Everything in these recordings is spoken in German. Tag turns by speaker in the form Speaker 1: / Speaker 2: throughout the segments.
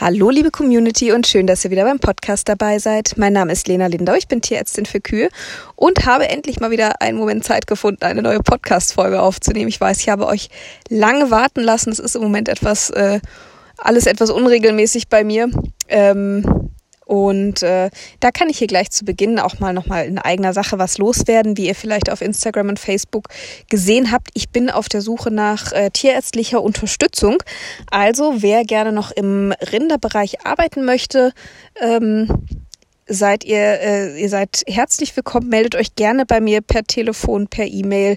Speaker 1: Hallo liebe Community und schön, dass ihr wieder beim Podcast dabei seid. Mein Name ist Lena Lindau, ich bin Tierärztin für Kühe und habe endlich mal wieder einen Moment Zeit gefunden, eine neue Podcast-Folge aufzunehmen. Ich weiß, ich habe euch lange warten lassen. Es ist im Moment etwas, äh, alles etwas unregelmäßig bei mir. Ähm, und äh, da kann ich hier gleich zu Beginn auch mal nochmal in eigener Sache was loswerden, wie ihr vielleicht auf Instagram und Facebook gesehen habt. Ich bin auf der Suche nach äh, tierärztlicher Unterstützung. Also wer gerne noch im Rinderbereich arbeiten möchte, ähm, seid ihr, äh, ihr seid herzlich willkommen. Meldet euch gerne bei mir per Telefon, per E-Mail,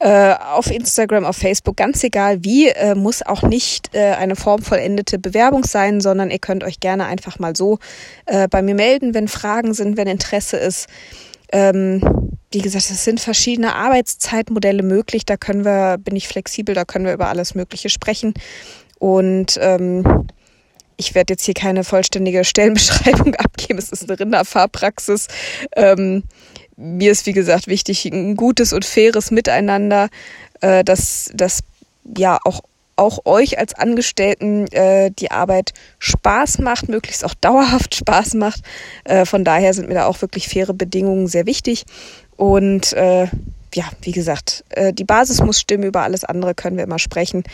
Speaker 1: äh, auf Instagram, auf Facebook, ganz egal wie, äh, muss auch nicht äh, eine formvollendete Bewerbung sein, sondern ihr könnt euch gerne einfach mal so äh, bei mir melden, wenn Fragen sind, wenn Interesse ist. Ähm, wie gesagt, es sind verschiedene Arbeitszeitmodelle möglich. Da können wir, bin ich flexibel, da können wir über alles Mögliche sprechen. Und ähm, ich werde jetzt hier keine vollständige Stellenbeschreibung abgeben. Es ist eine Rinderfahrpraxis. Ähm, mir ist, wie gesagt, wichtig, ein gutes und faires Miteinander, äh, dass, dass ja auch auch euch als Angestellten äh, die Arbeit Spaß macht, möglichst auch dauerhaft Spaß macht. Äh, von daher sind mir da auch wirklich faire Bedingungen sehr wichtig. Und äh, ja, wie gesagt, äh, die Basis muss stimmen, über alles andere können wir immer sprechen.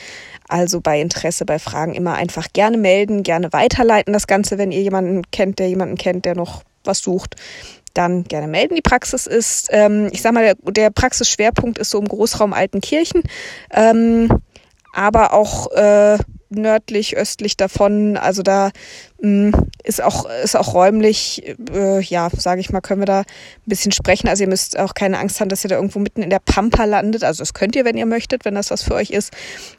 Speaker 1: Also bei Interesse, bei Fragen immer einfach gerne melden, gerne weiterleiten das Ganze, wenn ihr jemanden kennt, der jemanden kennt, der noch was sucht. Dann gerne melden. Die Praxis ist, ähm, ich sag mal, der, der Praxisschwerpunkt ist so im Großraum Altenkirchen, ähm, aber auch äh, nördlich, östlich davon. Also da mh, mm, ist auch ist auch räumlich, äh, ja, sage ich mal, können wir da ein bisschen sprechen. Also ihr müsst auch keine Angst haben, dass ihr da irgendwo mitten in der Pampa landet. Also das könnt ihr, wenn ihr möchtet, wenn das was für euch ist.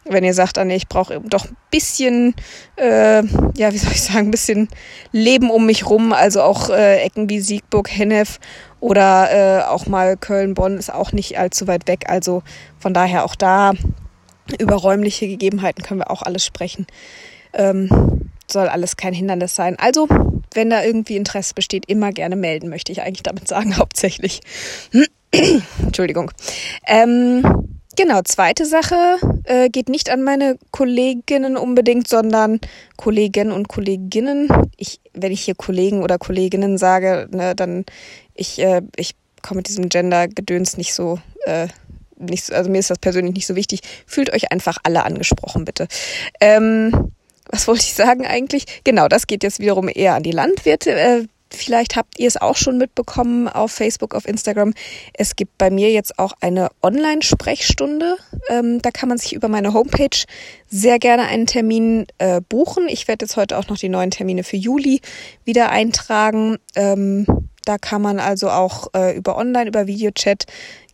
Speaker 1: Wenn ihr sagt, ah, nee, ich brauche doch ein bisschen, äh, ja, wie soll ich sagen, ein bisschen Leben um mich rum. Also auch äh, Ecken wie Siegburg, Hennef oder äh, auch mal Köln, Bonn ist auch nicht allzu weit weg. Also von daher auch da über räumliche Gegebenheiten können wir auch alles sprechen. Ähm, soll alles kein Hindernis sein. Also, wenn da irgendwie Interesse besteht, immer gerne melden, möchte ich eigentlich damit sagen, hauptsächlich. Entschuldigung. Ähm, genau, zweite Sache äh, geht nicht an meine Kolleginnen unbedingt, sondern Kollegen und Kolleginnen. Ich, wenn ich hier Kollegen oder Kolleginnen sage, ne, dann ich, äh, ich komme mit diesem Gender-Gedöns nicht so äh, nicht, also mir ist das persönlich nicht so wichtig. Fühlt euch einfach alle angesprochen, bitte. Ähm, was wollte ich sagen eigentlich? Genau, das geht jetzt wiederum eher an die Landwirte. Äh, vielleicht habt ihr es auch schon mitbekommen auf Facebook, auf Instagram. Es gibt bei mir jetzt auch eine Online-Sprechstunde. Ähm, da kann man sich über meine Homepage sehr gerne einen Termin äh, buchen. Ich werde jetzt heute auch noch die neuen Termine für Juli wieder eintragen. Ähm, da kann man also auch äh, über Online, über Videochat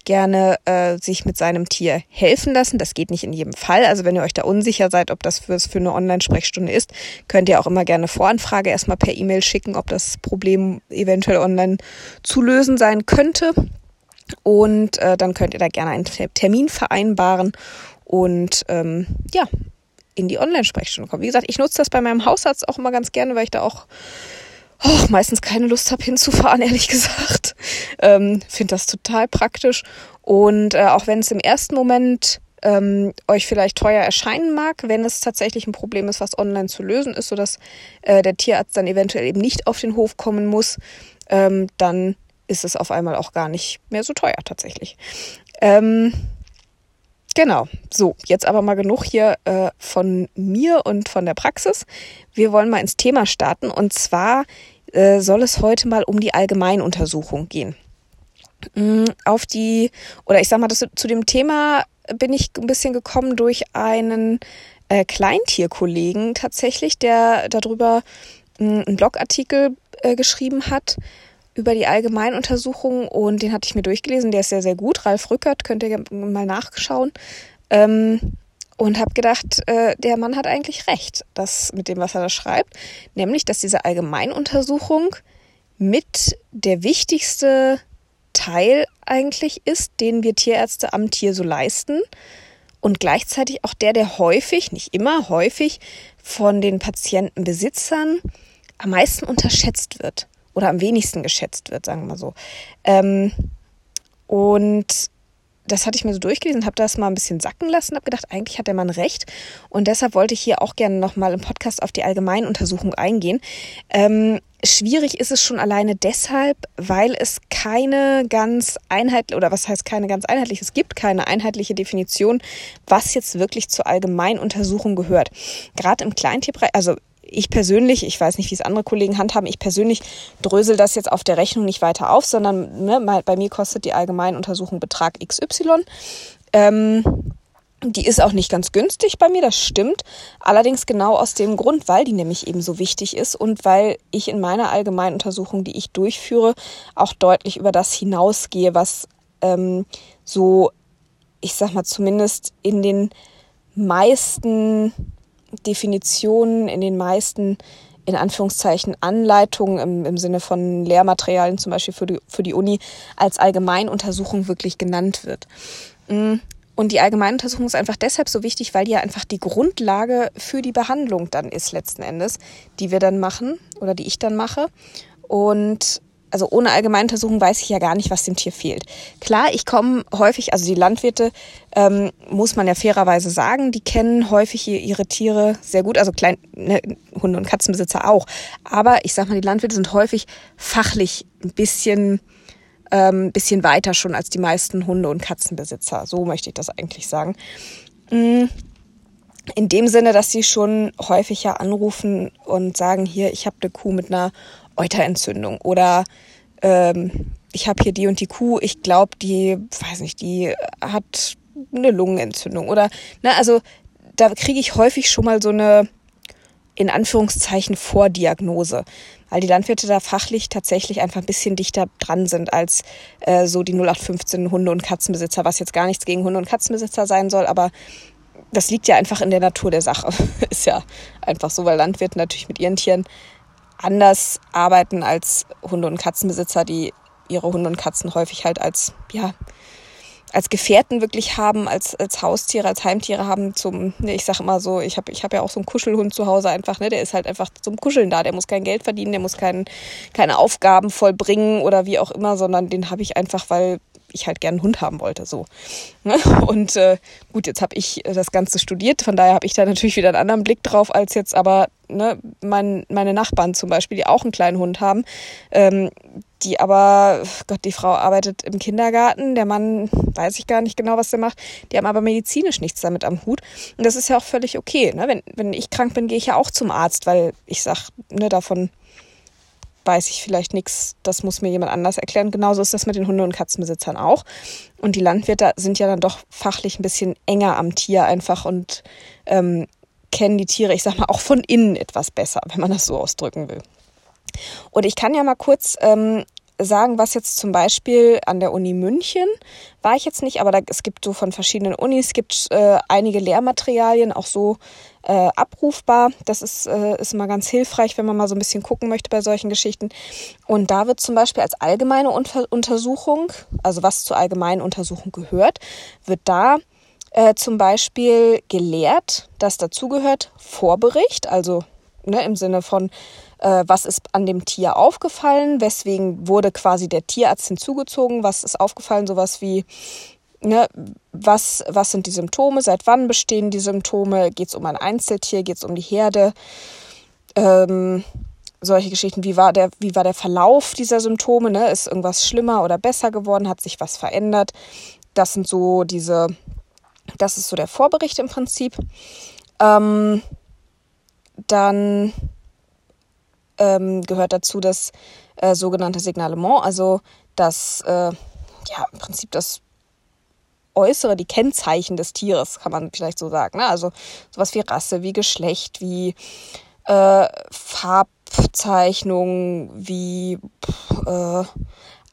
Speaker 1: gerne äh, sich mit seinem Tier helfen lassen. Das geht nicht in jedem Fall. Also wenn ihr euch da unsicher seid, ob das für, für eine Online-Sprechstunde ist, könnt ihr auch immer gerne Voranfrage erstmal per E-Mail schicken, ob das Problem eventuell online zu lösen sein könnte. Und äh, dann könnt ihr da gerne einen Termin vereinbaren und ähm, ja, in die Online-Sprechstunde kommen. Wie gesagt, ich nutze das bei meinem Hausarzt auch immer ganz gerne, weil ich da auch oh, meistens keine Lust habe hinzufahren, ehrlich gesagt. Ähm, Finde das total praktisch. Und äh, auch wenn es im ersten Moment ähm, euch vielleicht teuer erscheinen mag, wenn es tatsächlich ein Problem ist, was online zu lösen ist, sodass äh, der Tierarzt dann eventuell eben nicht auf den Hof kommen muss, ähm, dann ist es auf einmal auch gar nicht mehr so teuer tatsächlich. Ähm, Genau. So, jetzt aber mal genug hier äh, von mir und von der Praxis. Wir wollen mal ins Thema starten und zwar äh, soll es heute mal um die Allgemeinuntersuchung gehen. Mm, auf die, oder ich sag mal, das, zu dem Thema bin ich ein bisschen gekommen durch einen äh, Kleintierkollegen tatsächlich, der darüber mm, einen Blogartikel äh, geschrieben hat über die Allgemeinuntersuchung und den hatte ich mir durchgelesen. Der ist sehr, sehr gut. Ralf Rückert, könnt ihr mal nachschauen. Ähm, und habe gedacht, äh, der Mann hat eigentlich recht, das mit dem, was er da schreibt, nämlich, dass diese Allgemeinuntersuchung mit der wichtigste Teil eigentlich ist, den wir Tierärzte am Tier so leisten und gleichzeitig auch der, der häufig, nicht immer häufig, von den Patientenbesitzern am meisten unterschätzt wird oder am wenigsten geschätzt wird, sagen wir mal so. Ähm, und das hatte ich mir so durchgelesen, habe das mal ein bisschen sacken lassen, habe gedacht, eigentlich hat der Mann recht. Und deshalb wollte ich hier auch gerne nochmal im Podcast auf die Allgemeinuntersuchung eingehen. Ähm, schwierig ist es schon alleine deshalb, weil es keine ganz einheitliche, oder was heißt keine ganz einheitliche, es gibt keine einheitliche Definition, was jetzt wirklich zur Allgemeinuntersuchung gehört. Gerade im Kleintierbereich, also ich persönlich, ich weiß nicht, wie es andere Kollegen handhaben, ich persönlich drösel das jetzt auf der Rechnung nicht weiter auf, sondern ne, bei mir kostet die Allgemeinuntersuchung Betrag XY. Ähm, die ist auch nicht ganz günstig bei mir, das stimmt. Allerdings genau aus dem Grund, weil die nämlich eben so wichtig ist und weil ich in meiner Allgemeinuntersuchung, die ich durchführe, auch deutlich über das hinausgehe, was ähm, so, ich sag mal, zumindest in den meisten Definitionen, in den meisten, in Anführungszeichen, Anleitungen im, im Sinne von Lehrmaterialien, zum Beispiel für die, für die Uni, als Allgemeinuntersuchung wirklich genannt wird. Mm. Und die Allgemeinuntersuchung ist einfach deshalb so wichtig, weil die ja einfach die Grundlage für die Behandlung dann ist letzten Endes, die wir dann machen oder die ich dann mache. Und also ohne Allgemeinuntersuchung weiß ich ja gar nicht, was dem Tier fehlt. Klar, ich komme häufig, also die Landwirte, ähm, muss man ja fairerweise sagen, die kennen häufig ihre Tiere sehr gut, also klein, ne, Hunde- und Katzenbesitzer auch. Aber ich sag mal, die Landwirte sind häufig fachlich ein bisschen, ähm, bisschen weiter schon als die meisten Hunde- und Katzenbesitzer. So möchte ich das eigentlich sagen. Mm, in dem Sinne, dass sie schon häufiger anrufen und sagen, hier, ich habe eine Kuh mit einer Euterentzündung oder ähm, ich habe hier die und die Kuh, ich glaube, die, weiß nicht, die hat eine Lungenentzündung oder, ne, also da kriege ich häufig schon mal so eine, in Anführungszeichen, Vordiagnose, weil die Landwirte da fachlich tatsächlich einfach ein bisschen dichter dran sind als äh, so die 0815 Hunde- und Katzenbesitzer, was jetzt gar nichts gegen Hunde- und Katzenbesitzer sein soll, aber das liegt ja einfach in der Natur der Sache. Ist ja einfach so, weil Landwirte natürlich mit ihren Tieren anders arbeiten als Hunde- und Katzenbesitzer, die ihre Hunde und Katzen häufig halt als, ja, als Gefährten wirklich haben, als, als Haustiere, als Heimtiere haben zum, ne, ich sag immer so, ich habe ich hab ja auch so einen Kuschelhund zu Hause einfach, ne, der ist halt einfach zum Kuscheln da, der muss kein Geld verdienen, der muss kein, keine Aufgaben vollbringen oder wie auch immer, sondern den habe ich einfach, weil ich halt gerne einen Hund haben wollte. So. Und äh, gut, jetzt habe ich das Ganze studiert, von daher habe ich da natürlich wieder einen anderen Blick drauf, als jetzt aber ne, mein, meine Nachbarn zum Beispiel, die auch einen kleinen Hund haben, ähm, die aber, Gott, die Frau arbeitet im Kindergarten, der Mann weiß ich gar nicht genau, was der macht, die haben aber medizinisch nichts damit am Hut. Und das ist ja auch völlig okay. Ne? Wenn, wenn ich krank bin, gehe ich ja auch zum Arzt, weil ich sage, ne, davon weiß ich vielleicht nichts, das muss mir jemand anders erklären. Genauso ist das mit den Hunde- und Katzenbesitzern auch. Und die Landwirte sind ja dann doch fachlich ein bisschen enger am Tier einfach und ähm, kennen die Tiere, ich sag mal, auch von innen etwas besser, wenn man das so ausdrücken will. Und ich kann ja mal kurz ähm, sagen, was jetzt zum Beispiel an der Uni München war ich jetzt nicht, aber da, es gibt so von verschiedenen Unis, gibt äh, einige Lehrmaterialien auch so äh, abrufbar. Das ist, äh, ist immer ganz hilfreich, wenn man mal so ein bisschen gucken möchte bei solchen Geschichten. Und da wird zum Beispiel als allgemeine Unter Untersuchung, also was zur allgemeinen Untersuchung gehört, wird da äh, zum Beispiel gelehrt, dass dazugehört Vorbericht, also ne, im Sinne von äh, was ist an dem Tier aufgefallen, weswegen wurde quasi der Tierarzt hinzugezogen, was ist aufgefallen, sowas wie, ne, was, was sind die Symptome, seit wann bestehen die Symptome, geht es um ein Einzeltier, geht es um die Herde, ähm, solche Geschichten, wie war der, wie war der Verlauf dieser Symptome, ne? ist irgendwas schlimmer oder besser geworden, hat sich was verändert, das sind so diese, das ist so der Vorbericht im Prinzip. Ähm, dann ähm, gehört dazu das äh, sogenannte Signalement, also das, äh, ja, im Prinzip das Äußere, die Kennzeichen des Tieres, kann man vielleicht so sagen. Ne? Also sowas wie Rasse, wie Geschlecht, wie äh, Farbzeichnung, wie äh,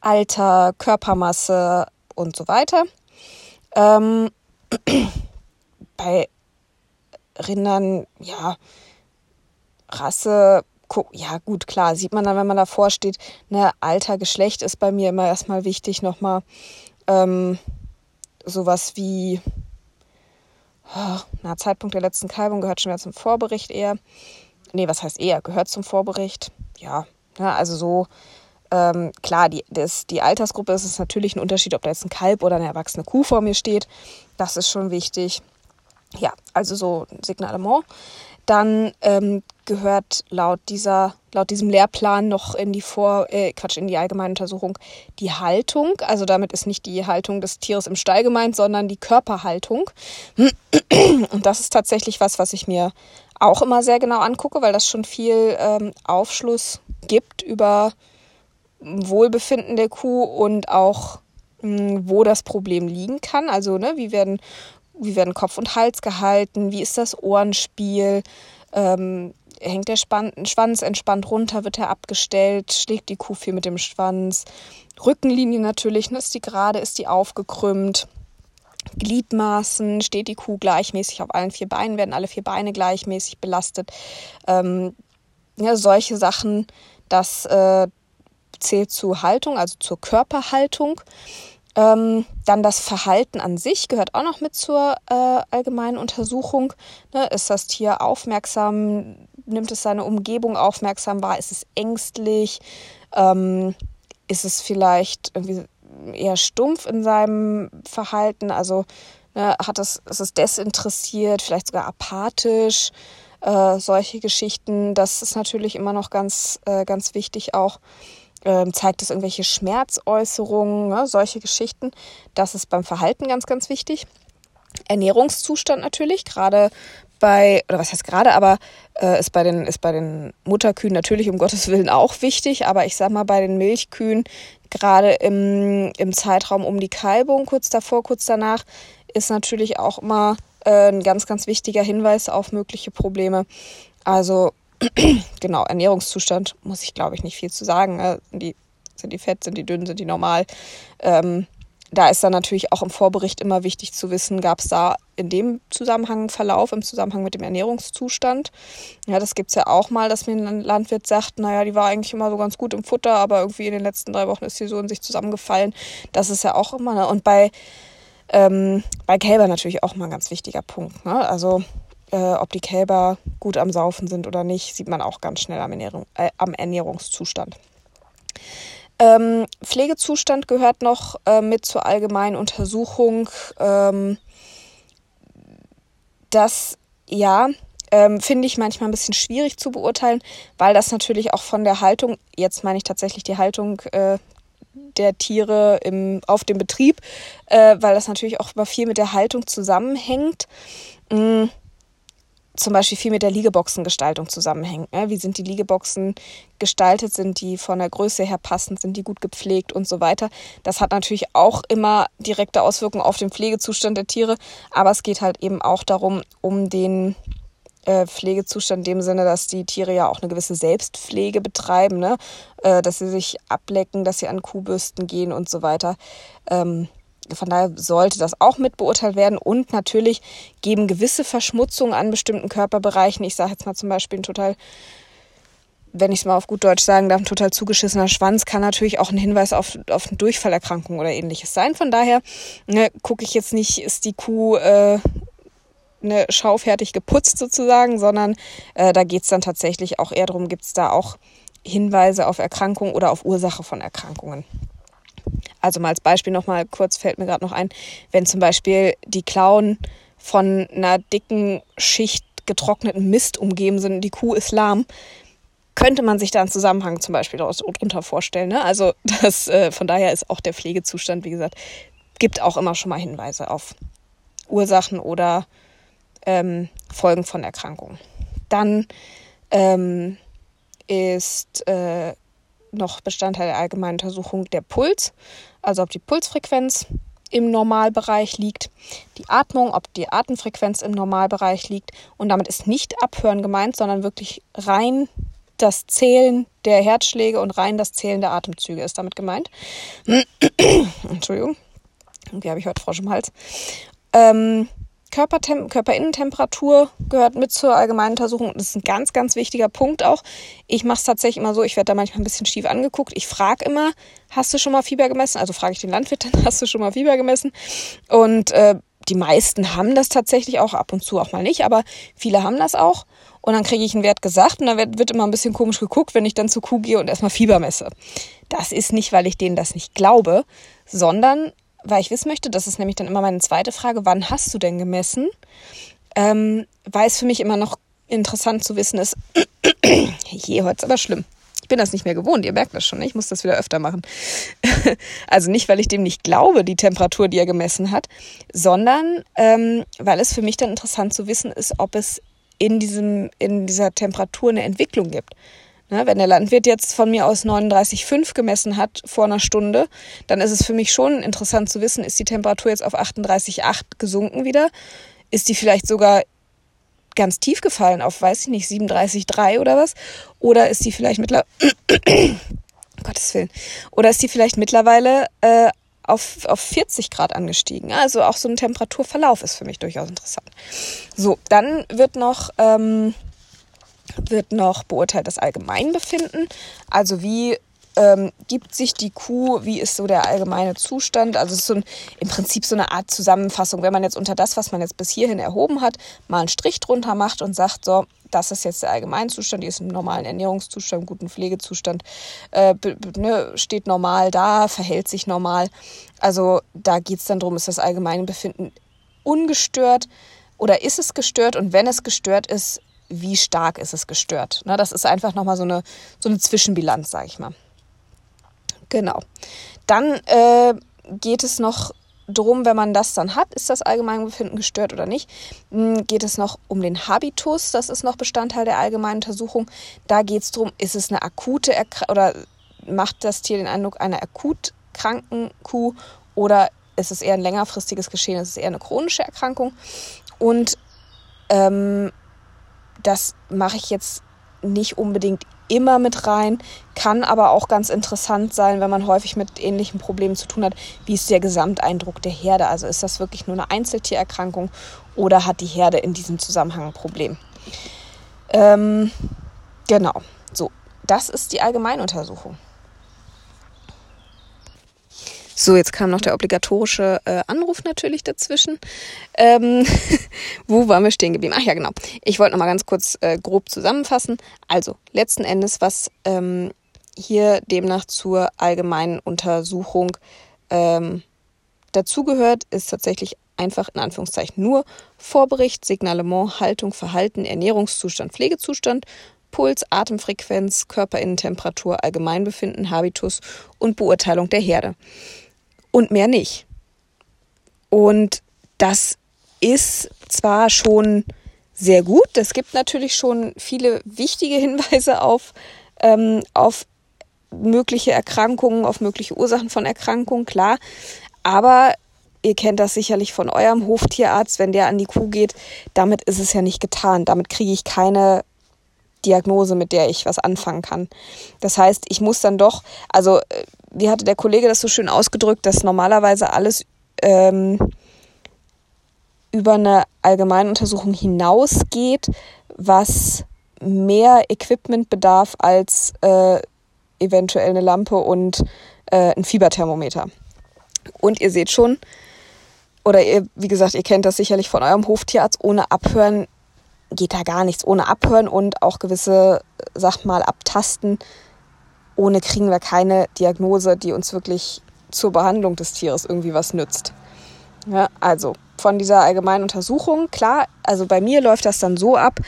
Speaker 1: Alter, Körpermasse und so weiter. Ähm, bei Rindern, ja, Rasse, ja gut, klar, sieht man dann, wenn man davor steht, ne, Alter, Geschlecht ist bei mir immer erstmal wichtig nochmal. Ähm, sowas wie, oh, na, Zeitpunkt der letzten Kalbung gehört schon wieder zum Vorbericht eher. Nee, was heißt eher? Gehört zum Vorbericht. Ja, ne, also so ähm, klar, die, das, die Altersgruppe ist es natürlich ein Unterschied, ob da jetzt ein Kalb oder eine erwachsene Kuh vor mir steht. Das ist schon wichtig. Ja, also so Signalement. Dann ähm, gehört laut dieser, laut diesem Lehrplan noch in die Vor, äh, Quatsch, in die allgemeine Untersuchung die Haltung. Also damit ist nicht die Haltung des Tieres im Stall gemeint, sondern die Körperhaltung. Und das ist tatsächlich was, was ich mir auch immer sehr genau angucke, weil das schon viel ähm, Aufschluss gibt über Wohlbefinden der Kuh und auch hm, wo das Problem liegen kann. Also ne, wie werden wie werden Kopf und Hals gehalten, wie ist das Ohrenspiel, ähm, hängt der Span Schwanz entspannt runter, wird er abgestellt, schlägt die Kuh viel mit dem Schwanz, Rückenlinie natürlich, ne, ist die gerade, ist die aufgekrümmt. Gliedmaßen, steht die Kuh gleichmäßig auf allen vier Beinen, werden alle vier Beine gleichmäßig belastet. Ähm, ja, solche Sachen, das äh, zählt zu Haltung, also zur Körperhaltung. Ähm, dann das Verhalten an sich gehört auch noch mit zur äh, allgemeinen Untersuchung. Ne, ist das Tier aufmerksam? Nimmt es seine Umgebung aufmerksam wahr? Ist es ängstlich? Ähm, ist es vielleicht irgendwie eher stumpf in seinem Verhalten? Also ne, hat es, ist es desinteressiert, vielleicht sogar apathisch? Äh, solche Geschichten, das ist natürlich immer noch ganz, äh, ganz wichtig auch ähm, zeigt es irgendwelche Schmerzäußerungen, ne, solche Geschichten. Das ist beim Verhalten ganz, ganz wichtig. Ernährungszustand natürlich, gerade bei, oder was heißt gerade, aber äh, ist, bei den, ist bei den Mutterkühen natürlich um Gottes Willen auch wichtig, aber ich sag mal bei den Milchkühen, gerade im, im Zeitraum um die Kalbung, kurz davor, kurz danach, ist natürlich auch immer äh, ein ganz, ganz wichtiger Hinweis auf mögliche Probleme. Also genau, Ernährungszustand muss ich, glaube ich, nicht viel zu sagen. Ne? Sind, die, sind die fett, sind die dünn, sind die normal? Ähm, da ist dann natürlich auch im Vorbericht immer wichtig zu wissen, gab es da in dem Zusammenhang einen Verlauf, im Zusammenhang mit dem Ernährungszustand. Ja, das gibt es ja auch mal, dass mir ein Landwirt sagt, naja, die war eigentlich immer so ganz gut im Futter, aber irgendwie in den letzten drei Wochen ist sie so in sich zusammengefallen. Das ist ja auch immer, ne? und bei, ähm, bei Kälber natürlich auch mal ein ganz wichtiger Punkt. Ne? Also äh, ob die Kälber gut am Saufen sind oder nicht, sieht man auch ganz schnell am, Ernährung, äh, am Ernährungszustand. Ähm, Pflegezustand gehört noch äh, mit zur allgemeinen Untersuchung. Ähm, das, ja, ähm, finde ich manchmal ein bisschen schwierig zu beurteilen, weil das natürlich auch von der Haltung, jetzt meine ich tatsächlich die Haltung äh, der Tiere im, auf dem Betrieb, äh, weil das natürlich auch immer viel mit der Haltung zusammenhängt. Mm zum Beispiel viel mit der Liegeboxengestaltung zusammenhängt. Ne? Wie sind die Liegeboxen gestaltet? Sind die von der Größe her passend? Sind die gut gepflegt und so weiter? Das hat natürlich auch immer direkte Auswirkungen auf den Pflegezustand der Tiere, aber es geht halt eben auch darum, um den äh, Pflegezustand in dem Sinne, dass die Tiere ja auch eine gewisse Selbstpflege betreiben, ne? Äh, dass sie sich ablecken, dass sie an Kuhbürsten gehen und so weiter. Ähm, von daher sollte das auch mit beurteilt werden. Und natürlich geben gewisse Verschmutzungen an bestimmten Körperbereichen. Ich sage jetzt mal zum Beispiel ein total, wenn ich es mal auf gut Deutsch sagen darf, ein total zugeschissener Schwanz kann natürlich auch ein Hinweis auf, auf eine Durchfallerkrankung oder ähnliches sein. Von daher ne, gucke ich jetzt nicht, ist die Kuh äh, ne, schaufertig geputzt sozusagen, sondern äh, da geht es dann tatsächlich auch eher darum, gibt es da auch Hinweise auf Erkrankungen oder auf Ursache von Erkrankungen. Also mal als Beispiel nochmal kurz fällt mir gerade noch ein, wenn zum Beispiel die Klauen von einer dicken Schicht getrockneten Mist umgeben sind die Kuh ist lahm, könnte man sich da einen Zusammenhang zum Beispiel darunter vorstellen. Ne? Also das, äh, von daher ist auch der Pflegezustand, wie gesagt, gibt auch immer schon mal Hinweise auf Ursachen oder ähm, Folgen von Erkrankungen. Dann ähm, ist äh, noch Bestandteil der allgemeinen Untersuchung der Puls, also ob die Pulsfrequenz im Normalbereich liegt, die Atmung, ob die Atemfrequenz im Normalbereich liegt. Und damit ist nicht Abhören gemeint, sondern wirklich rein das Zählen der Herzschläge und rein das Zählen der Atemzüge ist damit gemeint. Entschuldigung, irgendwie habe ich heute Frosch im Hals. Ähm, Körperinnentemperatur gehört mit zur allgemeinen Untersuchung. Das ist ein ganz, ganz wichtiger Punkt auch. Ich mache es tatsächlich immer so, ich werde da manchmal ein bisschen schief angeguckt. Ich frage immer, hast du schon mal Fieber gemessen? Also frage ich den Landwirt dann, hast du schon mal Fieber gemessen? Und äh, die meisten haben das tatsächlich auch, ab und zu auch mal nicht, aber viele haben das auch. und dann kriege ich einen Wert gesagt und dann wird, wird immer ein bisschen komisch geguckt, wenn ich dann zur Kuh gehe und erstmal Fieber messe. Das ist nicht, weil ich denen das nicht glaube, sondern weil ich wissen möchte, das ist nämlich dann immer meine zweite Frage, wann hast du denn gemessen? Ähm, weil es für mich immer noch interessant zu wissen ist, je, heute ist aber schlimm. Ich bin das nicht mehr gewohnt, ihr merkt das schon, ich muss das wieder öfter machen. also nicht, weil ich dem nicht glaube, die Temperatur, die er gemessen hat, sondern ähm, weil es für mich dann interessant zu wissen ist, ob es in, diesem, in dieser Temperatur eine Entwicklung gibt. Ne, wenn der Landwirt jetzt von mir aus 39,5 gemessen hat vor einer Stunde, dann ist es für mich schon interessant zu wissen, ist die Temperatur jetzt auf 38,8 gesunken wieder? Ist die vielleicht sogar ganz tief gefallen auf, weiß ich nicht, 37,3 oder was? Oder ist die vielleicht mittlerweile, Gottes Willen, oder ist die vielleicht mittlerweile äh, auf, auf 40 Grad angestiegen? Also auch so ein Temperaturverlauf ist für mich durchaus interessant. So, dann wird noch, ähm, wird noch beurteilt das Allgemeinbefinden. Also wie ähm, gibt sich die Kuh, wie ist so der allgemeine Zustand. Also es ist so ein, im Prinzip so eine Art Zusammenfassung. Wenn man jetzt unter das, was man jetzt bis hierhin erhoben hat, mal einen Strich drunter macht und sagt, so, das ist jetzt der Allgemeinzustand, die ist im normalen Ernährungszustand, guten Pflegezustand, äh, ne, steht normal da, verhält sich normal. Also da geht es dann darum, ist das allgemeine Befinden ungestört oder ist es gestört? Und wenn es gestört ist, wie stark ist es gestört? Na, das ist einfach nochmal so eine, so eine Zwischenbilanz, sage ich mal. Genau. Dann äh, geht es noch drum, wenn man das dann hat, ist das Allgemeinbefinden gestört oder nicht, hm, geht es noch um den Habitus, das ist noch Bestandteil der allgemeinen Untersuchung. Da geht es darum, ist es eine akute Erkrankung oder macht das Tier den Eindruck einer akut kranken Kuh oder ist es eher ein längerfristiges Geschehen, ist es eher eine chronische Erkrankung. Und ähm, das mache ich jetzt nicht unbedingt immer mit rein, kann aber auch ganz interessant sein, wenn man häufig mit ähnlichen Problemen zu tun hat. Wie ist der Gesamteindruck der Herde? Also ist das wirklich nur eine Einzeltiererkrankung oder hat die Herde in diesem Zusammenhang ein Problem? Ähm, genau, so, das ist die Allgemeinuntersuchung. So, jetzt kam noch der obligatorische äh, Anruf natürlich dazwischen. Ähm, wo waren wir stehen geblieben? Ach ja, genau. Ich wollte noch mal ganz kurz äh, grob zusammenfassen. Also, letzten Endes, was ähm, hier demnach zur allgemeinen Untersuchung ähm, dazugehört, ist tatsächlich einfach in Anführungszeichen nur Vorbericht, Signalement, Haltung, Verhalten, Ernährungszustand, Pflegezustand, Puls, Atemfrequenz, Körperinnentemperatur, Allgemeinbefinden, Habitus und Beurteilung der Herde und mehr nicht. Und das ist zwar schon sehr gut, es gibt natürlich schon viele wichtige Hinweise auf, ähm, auf mögliche Erkrankungen, auf mögliche Ursachen von Erkrankungen, klar. Aber ihr kennt das sicherlich von eurem Hoftierarzt, wenn der an die Kuh geht, damit ist es ja nicht getan. Damit kriege ich keine Diagnose, mit der ich was anfangen kann. Das heißt, ich muss dann doch, also äh, wie hatte der Kollege das so schön ausgedrückt, dass normalerweise alles ähm, über eine Allgemeinuntersuchung hinausgeht, was mehr Equipment bedarf als äh, eventuell eine Lampe und äh, ein Fieberthermometer. Und ihr seht schon, oder ihr, wie gesagt, ihr kennt das sicherlich von eurem Hoftierarzt, ohne Abhören geht da gar nichts. Ohne Abhören und auch gewisse, sag mal, Abtasten ohne kriegen wir keine Diagnose, die uns wirklich zur Behandlung des Tieres irgendwie was nützt. Ja, also von dieser allgemeinen Untersuchung, klar, also bei mir läuft das dann so ab,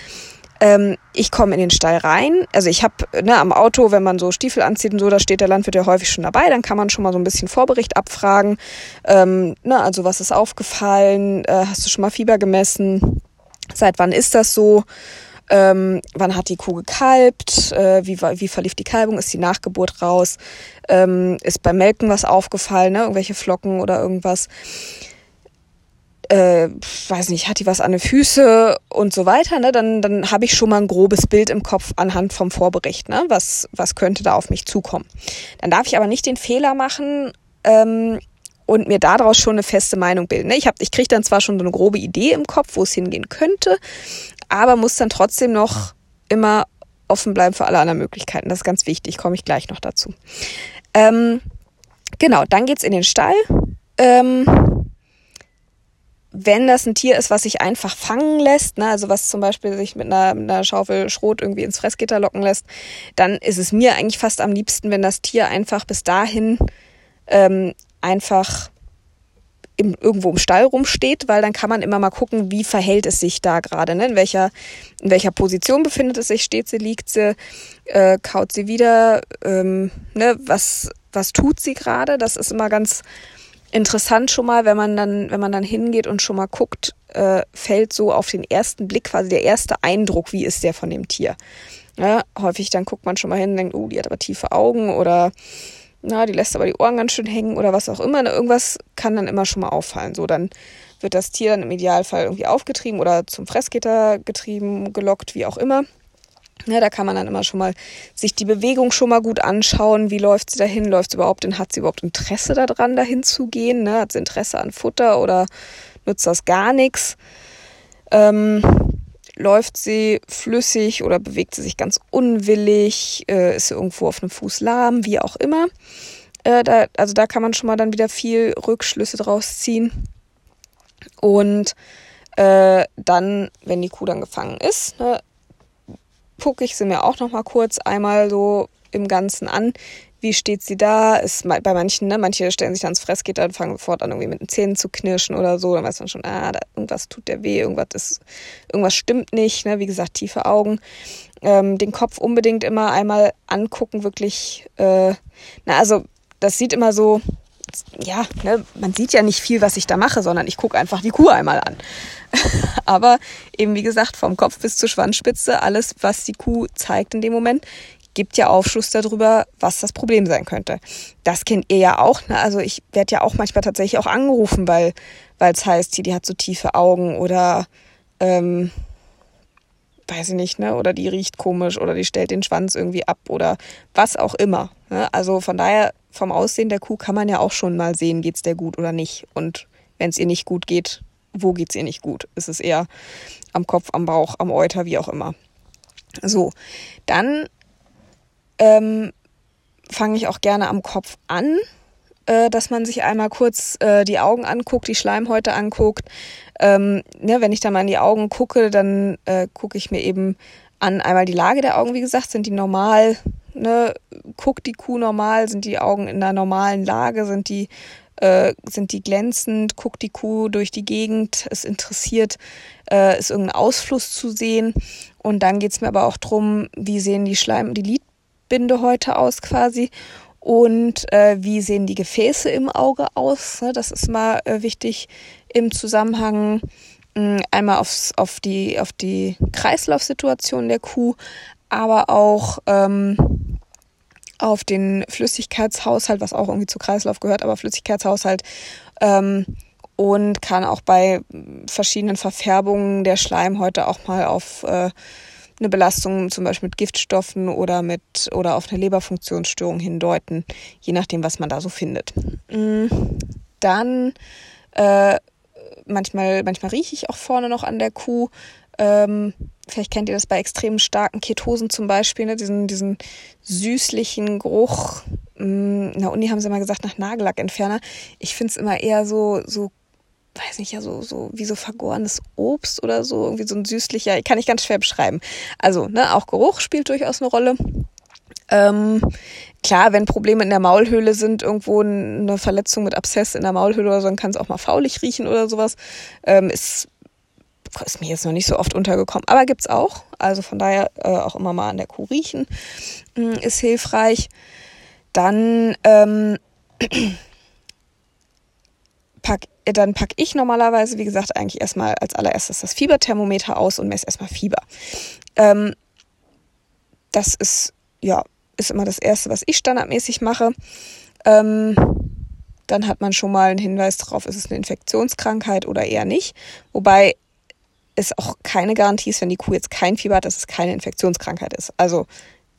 Speaker 1: ähm, ich komme in den Stall rein, also ich habe ne, am Auto, wenn man so Stiefel anzieht und so, da steht der Landwirt ja häufig schon dabei, dann kann man schon mal so ein bisschen Vorbericht abfragen, ähm, ne, also was ist aufgefallen, äh, hast du schon mal Fieber gemessen, seit wann ist das so, ähm, wann hat die Kuh gekalbt, äh, wie, wie verlief die Kalbung, ist die Nachgeburt raus, ähm, ist beim Melken was aufgefallen, ne? irgendwelche Flocken oder irgendwas. Äh, weiß nicht, hat die was an den Füße und so weiter, ne? dann, dann habe ich schon mal ein grobes Bild im Kopf anhand vom Vorbericht, ne? was, was könnte da auf mich zukommen. Dann darf ich aber nicht den Fehler machen, ähm, und mir daraus schon eine feste Meinung bilden. Ne? Ich, ich kriege dann zwar schon so eine grobe Idee im Kopf, wo es hingehen könnte, aber muss dann trotzdem noch immer offen bleiben für alle anderen Möglichkeiten. Das ist ganz wichtig, komme ich gleich noch dazu. Ähm, genau, dann geht's in den Stall. Ähm, wenn das ein Tier ist, was sich einfach fangen lässt, ne, also was zum Beispiel sich mit einer, mit einer Schaufel Schrot irgendwie ins Fressgitter locken lässt, dann ist es mir eigentlich fast am liebsten, wenn das Tier einfach bis dahin ähm, einfach im, irgendwo im Stall rumsteht, weil dann kann man immer mal gucken, wie verhält es sich da gerade, ne? in, welcher, in welcher Position befindet es sich, steht sie, liegt sie, äh, kaut sie wieder, ähm, ne? was, was tut sie gerade, das ist immer ganz interessant schon mal, wenn man dann, wenn man dann hingeht und schon mal guckt, äh, fällt so auf den ersten Blick quasi der erste Eindruck, wie ist der von dem Tier. Ja, häufig dann guckt man schon mal hin und denkt, oh, die hat aber tiefe Augen oder na, die lässt aber die Ohren ganz schön hängen oder was auch immer. Ne, irgendwas kann dann immer schon mal auffallen. So, dann wird das Tier dann im Idealfall irgendwie aufgetrieben oder zum Fressgitter getrieben, gelockt, wie auch immer. Ja, da kann man dann immer schon mal sich die Bewegung schon mal gut anschauen. Wie läuft sie dahin? Läuft sie überhaupt? Hat sie überhaupt Interesse daran, dahin zu gehen? Ne? Hat sie Interesse an Futter oder nutzt das gar nichts? Ähm, läuft sie flüssig oder bewegt sie sich ganz unwillig? Äh, ist sie irgendwo auf einem Fuß lahm? Wie auch immer. Äh, da, also da kann man schon mal dann wieder viel Rückschlüsse draus ziehen. Und äh, dann, wenn die Kuh dann gefangen ist, ne, gucke ich sie mir auch noch mal kurz einmal so im Ganzen an. Wie steht sie da? Ist bei manchen, ne, manche stellen sich ans Fressgitter und fangen sofort an, irgendwie mit den Zähnen zu knirschen oder so. Dann weiß man schon, ah, da, irgendwas tut der weh, irgendwas ist, irgendwas stimmt nicht. Ne? Wie gesagt, tiefe Augen. Ähm, den Kopf unbedingt immer einmal angucken, wirklich. Äh, na, also das sieht immer so, ja, ne, man sieht ja nicht viel, was ich da mache, sondern ich gucke einfach die Kuh einmal an. Aber eben wie gesagt, vom Kopf bis zur Schwanzspitze, alles, was die Kuh zeigt in dem Moment, gibt ja Aufschluss darüber, was das Problem sein könnte. Das kennt ihr ja auch. Ne? Also ich werde ja auch manchmal tatsächlich auch angerufen, weil es heißt, die, die hat so tiefe Augen oder ähm, weiß ich nicht, ne? Oder die riecht komisch oder die stellt den Schwanz irgendwie ab oder was auch immer. Ne? Also von daher, vom Aussehen der Kuh kann man ja auch schon mal sehen, geht's der gut oder nicht. Und wenn es ihr nicht gut geht, wo geht's ihr nicht gut? Ist es eher am Kopf, am Bauch, am Euter, wie auch immer. So, dann ähm, fange ich auch gerne am Kopf an, äh, dass man sich einmal kurz äh, die Augen anguckt, die Schleimhäute anguckt. Ähm, ne, wenn ich da mal in die Augen gucke, dann äh, gucke ich mir eben an einmal die Lage der Augen, wie gesagt, sind die normal, ne, guckt die Kuh normal, sind die Augen in einer normalen Lage, sind die äh, sind die glänzend, guckt die Kuh durch die Gegend, es interessiert, äh, ist irgendein Ausfluss zu sehen. Und dann geht's mir aber auch drum, wie sehen die Schleim, die Lidbinde heute aus quasi und äh, wie sehen die Gefäße im Auge aus. Ne? Das ist mal äh, wichtig im Zusammenhang mh, einmal aufs, auf, die, auf die Kreislaufsituation der Kuh, aber auch ähm, auf den Flüssigkeitshaushalt, was auch irgendwie zu Kreislauf gehört, aber Flüssigkeitshaushalt ähm, und kann auch bei verschiedenen Verfärbungen der Schleimhäute auch mal auf äh, eine Belastung zum Beispiel mit Giftstoffen oder mit oder auf eine Leberfunktionsstörung hindeuten, je nachdem, was man da so findet. Mm, dann äh, manchmal, manchmal rieche ich auch vorne noch an der Kuh. Ähm, vielleicht kennt ihr das bei extrem starken Ketosen zum Beispiel, ne? diesen, diesen süßlichen Geruch. Mm, in der Uni haben sie immer gesagt, nach Nagellackentferner. Ich finde es immer eher so, so, weiß nicht, ja, so, so, wie so vergorenes Obst oder so, irgendwie so ein süßlicher, kann ich ganz schwer beschreiben. Also, ne, auch Geruch spielt durchaus eine Rolle. Ähm, klar, wenn Probleme in der Maulhöhle sind, irgendwo eine Verletzung mit Abszess in der Maulhöhle oder so, dann kann es auch mal faulig riechen oder sowas. Ähm, ist ist mir jetzt noch nicht so oft untergekommen, aber gibt's auch. Also von daher äh, auch immer mal an der Kuh riechen äh, ist hilfreich. Dann ähm, pack, dann pack ich normalerweise, wie gesagt, eigentlich erstmal als allererstes das Fieberthermometer aus und messe erstmal Fieber. Ähm, das ist ja ist immer das erste, was ich standardmäßig mache. Ähm, dann hat man schon mal einen Hinweis darauf, ist es eine Infektionskrankheit oder eher nicht. Wobei es auch keine Garantie ist, wenn die Kuh jetzt kein Fieber hat, dass es keine Infektionskrankheit ist. Also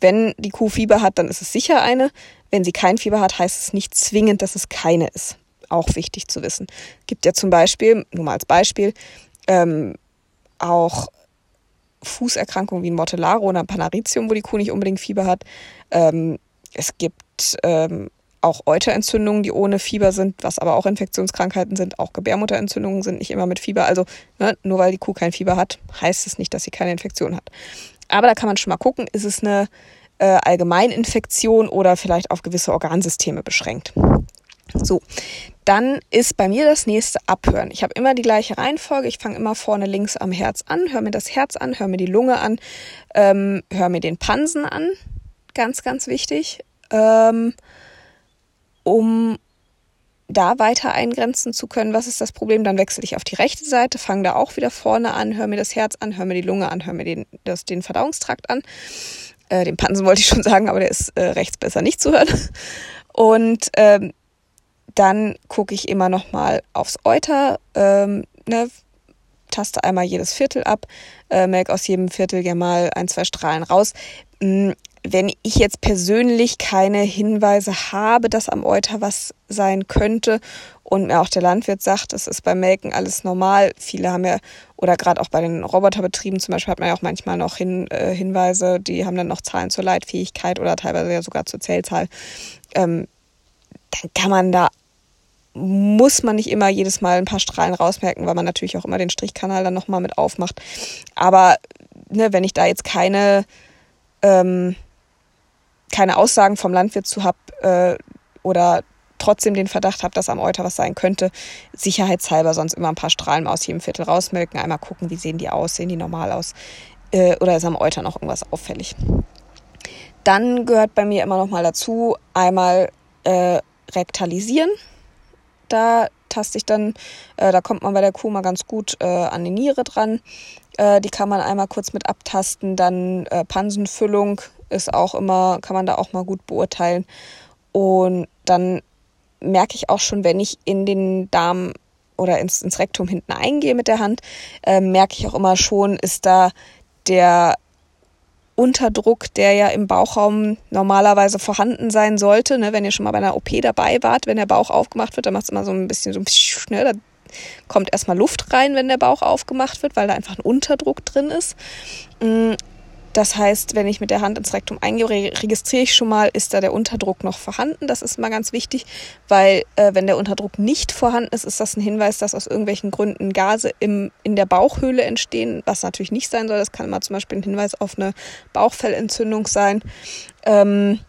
Speaker 1: wenn die Kuh Fieber hat, dann ist es sicher eine. Wenn sie kein Fieber hat, heißt es nicht zwingend, dass es keine ist. Auch wichtig zu wissen. Gibt ja zum Beispiel, nur mal als Beispiel, ähm, auch Fußerkrankungen wie ein Mortellaro oder ein Panaritium, wo die Kuh nicht unbedingt Fieber hat. Ähm, es gibt ähm, auch Euterentzündungen, die ohne Fieber sind, was aber auch Infektionskrankheiten sind, auch Gebärmutterentzündungen sind nicht immer mit Fieber. Also ne, nur weil die Kuh kein Fieber hat, heißt es nicht, dass sie keine Infektion hat. Aber da kann man schon mal gucken, ist es eine äh, Allgemeininfektion oder vielleicht auf gewisse Organsysteme beschränkt. So, dann ist bei mir das nächste Abhören. Ich habe immer die gleiche Reihenfolge. Ich fange immer vorne links am Herz an, höre mir das Herz an, höre mir die Lunge an, ähm, höre mir den Pansen an. Ganz, ganz wichtig. Ähm, um da weiter eingrenzen zu können, was ist das Problem, dann wechsle ich auf die rechte Seite, fange da auch wieder vorne an, höre mir das Herz an, höre mir die Lunge an, höre mir den, das, den Verdauungstrakt an. Äh, den Pansen wollte ich schon sagen, aber der ist äh, rechts besser nicht zu hören. Und ähm, dann gucke ich immer noch mal aufs Euter, ähm, ne, taste einmal jedes Viertel ab, äh, melk aus jedem Viertel gerne mal ein, zwei Strahlen raus. Hm, wenn ich jetzt persönlich keine Hinweise habe, dass am Euter was sein könnte und mir auch der Landwirt sagt, das ist beim Melken alles normal. Viele haben ja, oder gerade auch bei den Roboterbetrieben zum Beispiel hat man ja auch manchmal noch Hin, äh, Hinweise, die haben dann noch Zahlen zur Leitfähigkeit oder teilweise ja sogar zur Zählzahl. Ähm, dann kann man da muss man nicht immer jedes Mal ein paar Strahlen rausmerken, weil man natürlich auch immer den Strichkanal dann nochmal mit aufmacht. Aber ne, wenn ich da jetzt keine, ähm, keine Aussagen vom Landwirt zu habe äh, oder trotzdem den Verdacht habe, dass am Euter was sein könnte, sicherheitshalber sonst immer ein paar Strahlen aus jedem Viertel rausmelken, einmal gucken, wie sehen die aus, sehen die normal aus äh, oder ist am Euter noch irgendwas auffällig. Dann gehört bei mir immer noch mal dazu einmal äh, rektalisieren da taste ich dann, äh, da kommt man bei der Kuh mal ganz gut äh, an die Niere dran. Äh, die kann man einmal kurz mit abtasten. Dann äh, Pansenfüllung ist auch immer, kann man da auch mal gut beurteilen. Und dann merke ich auch schon, wenn ich in den Darm oder ins, ins Rektum hinten eingehe mit der Hand, äh, merke ich auch immer schon, ist da der Unterdruck, der ja im Bauchraum normalerweise vorhanden sein sollte. Ne? Wenn ihr schon mal bei einer OP dabei wart, wenn der Bauch aufgemacht wird, dann macht es immer so ein bisschen so, ne? da kommt erstmal Luft rein, wenn der Bauch aufgemacht wird, weil da einfach ein Unterdruck drin ist. Das heißt, wenn ich mit der Hand ins Rektum eingehe, registriere ich schon mal, ist da der Unterdruck noch vorhanden. Das ist mal ganz wichtig, weil äh, wenn der Unterdruck nicht vorhanden ist, ist das ein Hinweis, dass aus irgendwelchen Gründen Gase im, in der Bauchhöhle entstehen, was natürlich nicht sein soll. Das kann immer zum Beispiel ein Hinweis auf eine Bauchfellentzündung sein. Ähm,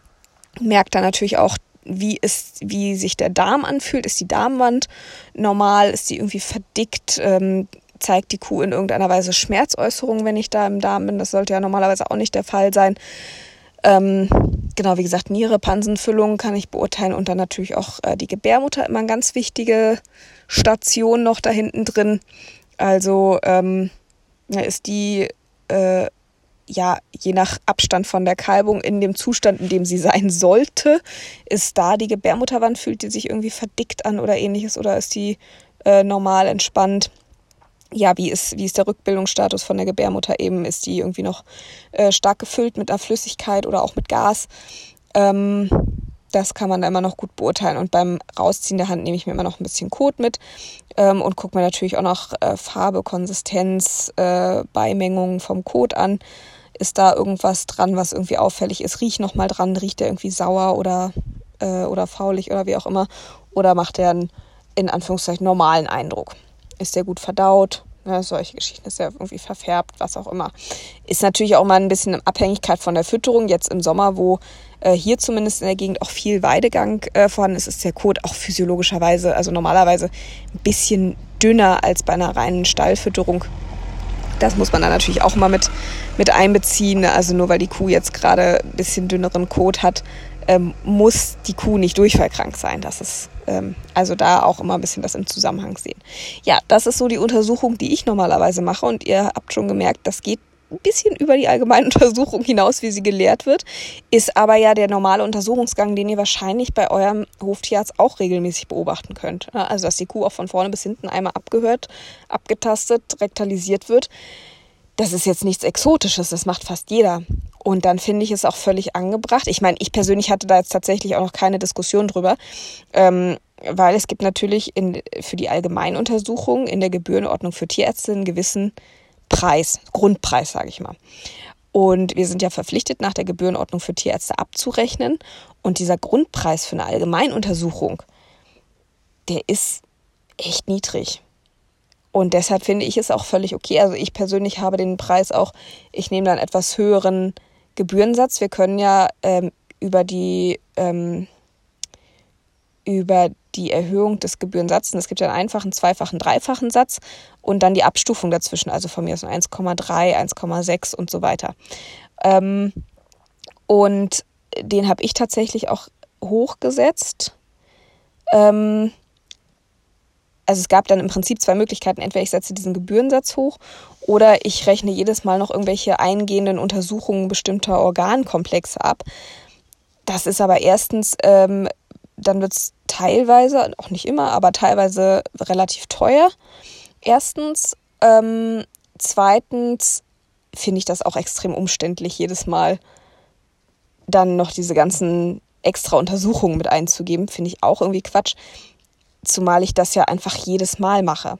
Speaker 1: merkt dann natürlich auch, wie ist, wie sich der Darm anfühlt. Ist die Darmwand normal? Ist die irgendwie verdickt? Ähm, zeigt die Kuh in irgendeiner Weise Schmerzäußerungen, wenn ich da im Darm bin. Das sollte ja normalerweise auch nicht der Fall sein. Ähm, genau, wie gesagt, Niere, Pansenfüllung kann ich beurteilen und dann natürlich auch äh, die Gebärmutter immer eine ganz wichtige Station noch da hinten drin. Also ähm, ist die äh, ja je nach Abstand von der Kalbung in dem Zustand, in dem sie sein sollte, ist da die Gebärmutterwand, fühlt die sich irgendwie verdickt an oder ähnliches oder ist die äh, normal entspannt? Ja, wie ist, wie ist der Rückbildungsstatus von der Gebärmutter eben? Ist die irgendwie noch äh, stark gefüllt mit einer Flüssigkeit oder auch mit Gas? Ähm, das kann man da immer noch gut beurteilen. Und beim Rausziehen der Hand nehme ich mir immer noch ein bisschen Kot mit ähm, und gucke mir natürlich auch noch äh, Farbe, Konsistenz, äh, Beimengung vom Kot an. Ist da irgendwas dran, was irgendwie auffällig ist? Riech noch mal dran, riecht der irgendwie sauer oder, äh, oder faulig oder wie auch immer? Oder macht der einen, in Anführungszeichen, normalen Eindruck? Ist der gut verdaut? Ne, solche Geschichten ist ja irgendwie verfärbt, was auch immer. Ist natürlich auch mal ein bisschen in Abhängigkeit von der Fütterung. Jetzt im Sommer, wo äh, hier zumindest in der Gegend auch viel Weidegang äh, vorhanden ist, ist der Kot auch physiologischerweise, also normalerweise ein bisschen dünner als bei einer reinen Stallfütterung. Das muss man dann natürlich auch mal mit, mit einbeziehen. Also nur weil die Kuh jetzt gerade ein bisschen dünneren Kot hat, ähm, muss die Kuh nicht durchfallkrank sein. Das ist ähm, also da auch immer ein bisschen das im Zusammenhang sehen. Ja, das ist so die Untersuchung, die ich normalerweise mache und ihr habt schon gemerkt, das geht ein bisschen über die allgemeine Untersuchung hinaus, wie sie gelehrt wird, ist aber ja der normale Untersuchungsgang, den ihr wahrscheinlich bei eurem Hoftierarzt auch regelmäßig beobachten könnt. Also, dass die Kuh auch von vorne bis hinten einmal abgehört, abgetastet, rektalisiert wird. Das ist jetzt nichts Exotisches, das macht fast jeder. Und dann finde ich es auch völlig angebracht. Ich meine, ich persönlich hatte da jetzt tatsächlich auch noch keine Diskussion drüber, ähm, weil es gibt natürlich in, für die Allgemeinuntersuchung in der Gebührenordnung für Tierärzte einen gewissen Preis, Grundpreis, sage ich mal. Und wir sind ja verpflichtet, nach der Gebührenordnung für Tierärzte abzurechnen. Und dieser Grundpreis für eine Allgemeinuntersuchung, der ist echt niedrig. Und deshalb finde ich es auch völlig okay. Also ich persönlich habe den Preis auch, ich nehme dann etwas höheren Gebührensatz. Wir können ja ähm, über die ähm, über die Erhöhung des Gebührensatzes. Es gibt ja einen einfachen, zweifachen, dreifachen Satz und dann die Abstufung dazwischen, also von mir aus 1,3, 1,6 und so weiter. Ähm, und den habe ich tatsächlich auch hochgesetzt. Ähm, also es gab dann im Prinzip zwei Möglichkeiten. Entweder ich setze diesen Gebührensatz hoch oder ich rechne jedes Mal noch irgendwelche eingehenden Untersuchungen bestimmter Organkomplexe ab. Das ist aber erstens, ähm, dann wird es teilweise, auch nicht immer, aber teilweise relativ teuer. Erstens. Ähm, zweitens finde ich das auch extrem umständlich, jedes Mal dann noch diese ganzen extra Untersuchungen mit einzugeben, finde ich auch irgendwie Quatsch. Zumal ich das ja einfach jedes Mal mache.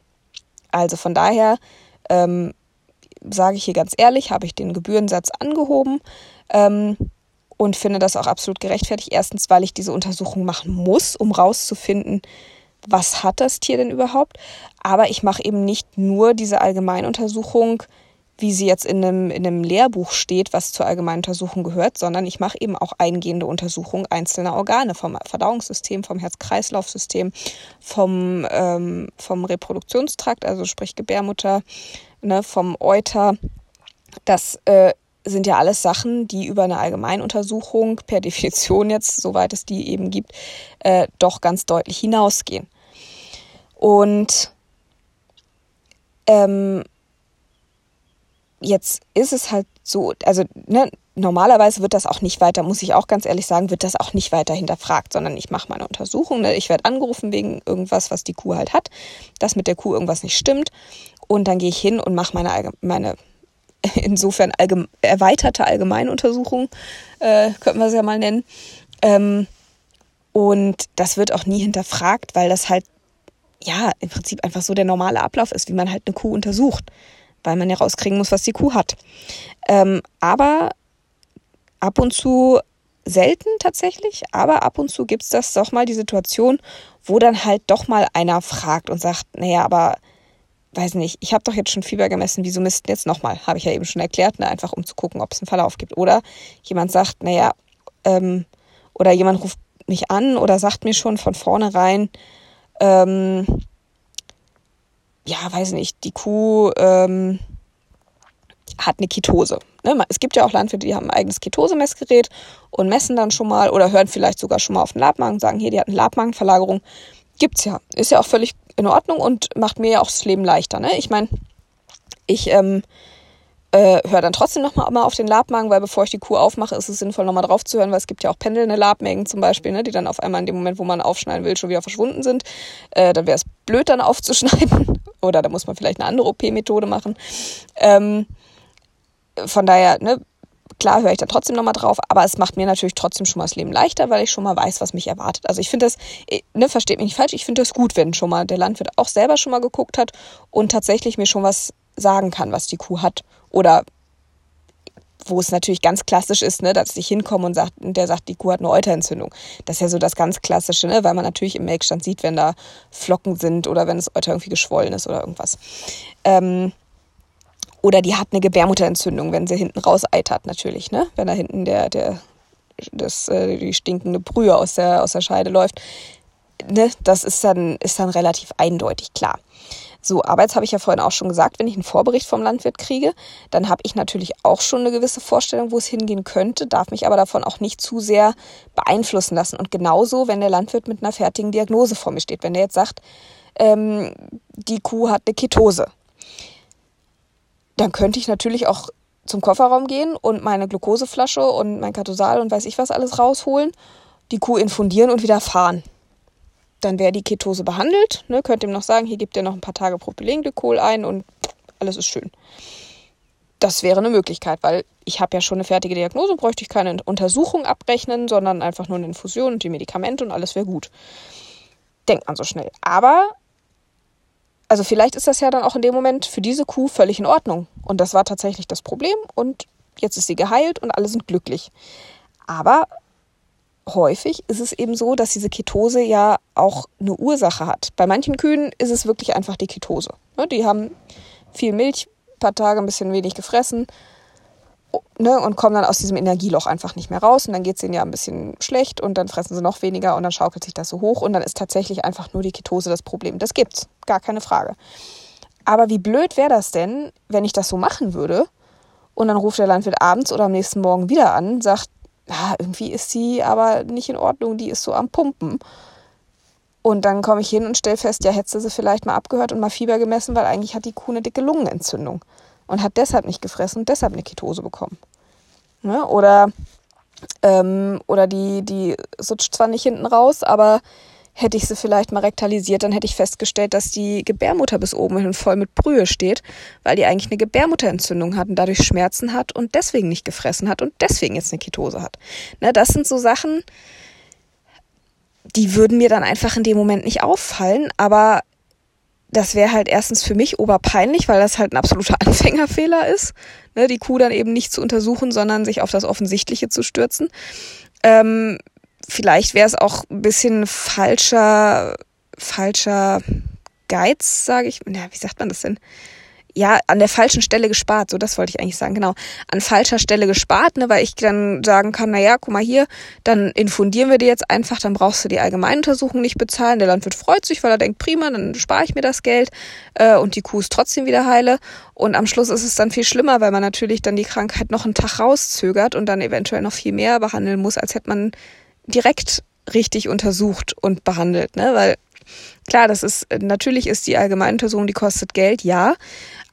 Speaker 1: Also von daher ähm, sage ich hier ganz ehrlich, habe ich den Gebührensatz angehoben ähm, und finde das auch absolut gerechtfertigt. Erstens, weil ich diese Untersuchung machen muss, um rauszufinden, was hat das Tier denn überhaupt. Aber ich mache eben nicht nur diese Allgemeinuntersuchung wie sie jetzt in einem, in einem Lehrbuch steht, was zur allgemeinen Untersuchung gehört, sondern ich mache eben auch eingehende Untersuchungen einzelner Organe, vom Verdauungssystem, vom Herz-Kreislauf-System, vom, ähm, vom Reproduktionstrakt, also sprich Gebärmutter, ne, vom Euter. Das äh, sind ja alles Sachen, die über eine Allgemeinuntersuchung per Definition jetzt, soweit es die eben gibt, äh, doch ganz deutlich hinausgehen. Und ähm, Jetzt ist es halt so, also ne, normalerweise wird das auch nicht weiter, muss ich auch ganz ehrlich sagen, wird das auch nicht weiter hinterfragt, sondern ich mache meine Untersuchung. Ne? Ich werde angerufen wegen irgendwas, was die Kuh halt hat, dass mit der Kuh irgendwas nicht stimmt. Und dann gehe ich hin und mache meine, meine insofern allgeme erweiterte Allgemeinuntersuchung, äh, könnten wir es ja mal nennen. Ähm, und das wird auch nie hinterfragt, weil das halt ja im Prinzip einfach so der normale Ablauf ist, wie man halt eine Kuh untersucht weil man ja rauskriegen muss, was die Kuh hat. Ähm, aber ab und zu selten tatsächlich, aber ab und zu gibt es das doch mal die Situation, wo dann halt doch mal einer fragt und sagt, naja, aber weiß nicht, ich habe doch jetzt schon Fieber gemessen, wieso misst jetzt nochmal? Habe ich ja eben schon erklärt, ne? einfach um zu gucken, ob es einen Verlauf gibt. Oder jemand sagt, naja, ähm, oder jemand ruft mich an oder sagt mir schon von vornherein, ähm, ja, weiß nicht, die Kuh ähm, hat eine Ketose. Ne? Es gibt ja auch Landwirte, die haben ein eigenes Ketosemessgerät und messen dann schon mal oder hören vielleicht sogar schon mal auf den Labmagen und sagen, hier, die hat eine Labmagenverlagerung. Gibt's ja. Ist ja auch völlig in Ordnung und macht mir ja auch das Leben leichter. Ne? Ich meine, ich ähm, äh, höre dann trotzdem nochmal mal auf den Labmagen, weil bevor ich die Kuh aufmache, ist es sinnvoll, nochmal drauf zu hören, weil es gibt ja auch pendelnde Labmägen zum Beispiel, ne, die dann auf einmal in dem Moment, wo man aufschneiden will, schon wieder verschwunden sind. Äh, dann wäre es blöd, dann aufzuschneiden. Oder da muss man vielleicht eine andere OP-Methode machen. Ähm, von daher, ne, klar höre ich da trotzdem nochmal drauf, aber es macht mir natürlich trotzdem schon mal das Leben leichter, weil ich schon mal weiß, was mich erwartet. Also ich finde das, ne, versteht mich nicht falsch, ich finde das gut, wenn schon mal der Landwirt auch selber schon mal geguckt hat und tatsächlich mir schon was sagen kann, was die Kuh hat. Oder wo es natürlich ganz klassisch ist, ne, dass ich hinkomme und sagt, der sagt, die Kuh hat eine Euterentzündung. Das ist ja so das ganz Klassische, ne, weil man natürlich im Melkstand sieht, wenn da Flocken sind oder wenn das Euter irgendwie geschwollen ist oder irgendwas. Ähm, oder die hat eine Gebärmutterentzündung, wenn sie hinten raus eitert, natürlich, ne, wenn da hinten der, der, das, äh, die stinkende Brühe aus der, aus der Scheide läuft. Ne, das ist dann, ist dann relativ eindeutig klar. So, aber jetzt habe ich ja vorhin auch schon gesagt, wenn ich einen Vorbericht vom Landwirt kriege, dann habe ich natürlich auch schon eine gewisse Vorstellung, wo es hingehen könnte, darf mich aber davon auch nicht zu sehr beeinflussen lassen. Und genauso, wenn der Landwirt mit einer fertigen Diagnose vor mir steht, wenn der jetzt sagt, ähm, die Kuh hat eine Ketose, dann könnte ich natürlich auch zum Kofferraum gehen und meine Glukoseflasche und mein Katosal und weiß ich was alles rausholen, die Kuh infundieren und wieder fahren dann wäre die Ketose behandelt. Ne, könnt ihm noch sagen, hier gibt ihr noch ein paar Tage Propylenglykol ein und alles ist schön. Das wäre eine Möglichkeit, weil ich habe ja schon eine fertige Diagnose, bräuchte ich keine Untersuchung abrechnen, sondern einfach nur eine Infusion und die Medikamente und alles wäre gut. Denkt man so schnell. Aber, also vielleicht ist das ja dann auch in dem Moment für diese Kuh völlig in Ordnung. Und das war tatsächlich das Problem und jetzt ist sie geheilt und alle sind glücklich. Aber häufig ist es eben so, dass diese Ketose ja auch eine Ursache hat. Bei manchen Kühen ist es wirklich einfach die Ketose. Ne, die haben viel Milch, ein paar Tage ein bisschen wenig gefressen ne, und kommen dann aus diesem Energieloch einfach nicht mehr raus und dann geht es ihnen ja ein bisschen schlecht und dann fressen sie noch weniger und dann schaukelt sich das so hoch und dann ist tatsächlich einfach nur die Ketose das Problem. Das gibt's, gar keine Frage. Aber wie blöd wäre das denn, wenn ich das so machen würde und dann ruft der Landwirt abends oder am nächsten Morgen wieder an, sagt, na, irgendwie ist sie aber nicht in Ordnung, die ist so am Pumpen. Und dann komme ich hin und stelle fest, ja, hätte sie vielleicht mal abgehört und mal Fieber gemessen, weil eigentlich hat die Kuh eine dicke Lungenentzündung und hat deshalb nicht gefressen und deshalb eine Ketose bekommen. Ne? Oder, ähm, oder die, die sutscht zwar nicht hinten raus, aber hätte ich sie vielleicht mal rektalisiert, dann hätte ich festgestellt, dass die Gebärmutter bis oben hin voll mit Brühe steht, weil die eigentlich eine Gebärmutterentzündung hat und dadurch Schmerzen hat und deswegen nicht gefressen hat und deswegen jetzt eine Ketose hat. Ne, das sind so Sachen, die würden mir dann einfach in dem Moment nicht auffallen, aber das wäre halt erstens für mich oberpeinlich, weil das halt ein absoluter Anfängerfehler ist, ne, die Kuh dann eben nicht zu untersuchen, sondern sich auf das Offensichtliche zu stürzen. Ähm, vielleicht wäre es auch ein bisschen falscher, falscher Geiz, sage ich. Ja, wie sagt man das denn? ja, an der falschen Stelle gespart, so das wollte ich eigentlich sagen, genau, an falscher Stelle gespart, ne, weil ich dann sagen kann, na ja, guck mal hier, dann infundieren wir dir jetzt einfach, dann brauchst du die Allgemeinuntersuchung nicht bezahlen, der Landwirt freut sich, weil er denkt, prima, dann spare ich mir das Geld äh, und die Kuh ist trotzdem wieder heile und am Schluss ist es dann viel schlimmer, weil man natürlich dann die Krankheit noch einen Tag rauszögert und dann eventuell noch viel mehr behandeln muss, als hätte man direkt richtig untersucht und behandelt, ne, weil Klar, das ist, natürlich ist die Allgemeinuntersuchung, die kostet Geld, ja.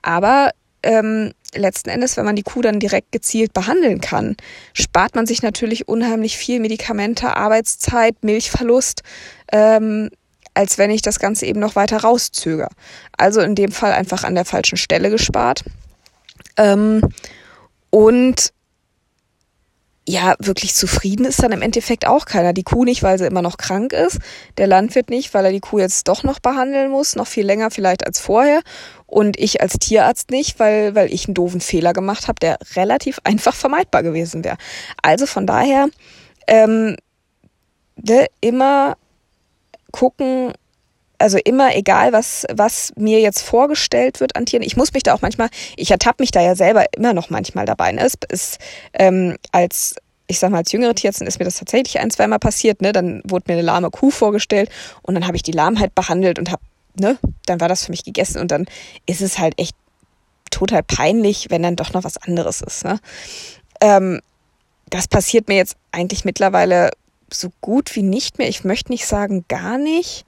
Speaker 1: Aber ähm, letzten Endes, wenn man die Kuh dann direkt gezielt behandeln kann, spart man sich natürlich unheimlich viel Medikamente, Arbeitszeit, Milchverlust, ähm, als wenn ich das Ganze eben noch weiter rauszöger. Also in dem Fall einfach an der falschen Stelle gespart. Ähm, und ja, wirklich zufrieden ist dann im Endeffekt auch keiner. Die Kuh nicht, weil sie immer noch krank ist, der Landwirt nicht, weil er die Kuh jetzt doch noch behandeln muss, noch viel länger vielleicht als vorher. Und ich als Tierarzt nicht, weil, weil ich einen doofen Fehler gemacht habe, der relativ einfach vermeidbar gewesen wäre. Also von daher ähm, ne, immer gucken, also immer egal, was, was mir jetzt vorgestellt wird an Tieren. Ich muss mich da auch manchmal, ich ertappe mich da ja selber immer noch manchmal dabei. Ne? Es ist ähm, als ich sag mal, als jüngere Tierärztin ist mir das tatsächlich ein, zweimal passiert, ne? Dann wurde mir eine lahme Kuh vorgestellt und dann habe ich die Lahmheit behandelt und habe, ne, dann war das für mich gegessen und dann ist es halt echt total peinlich, wenn dann doch noch was anderes ist. Ne? Ähm, das passiert mir jetzt eigentlich mittlerweile so gut wie nicht mehr. Ich möchte nicht sagen gar nicht.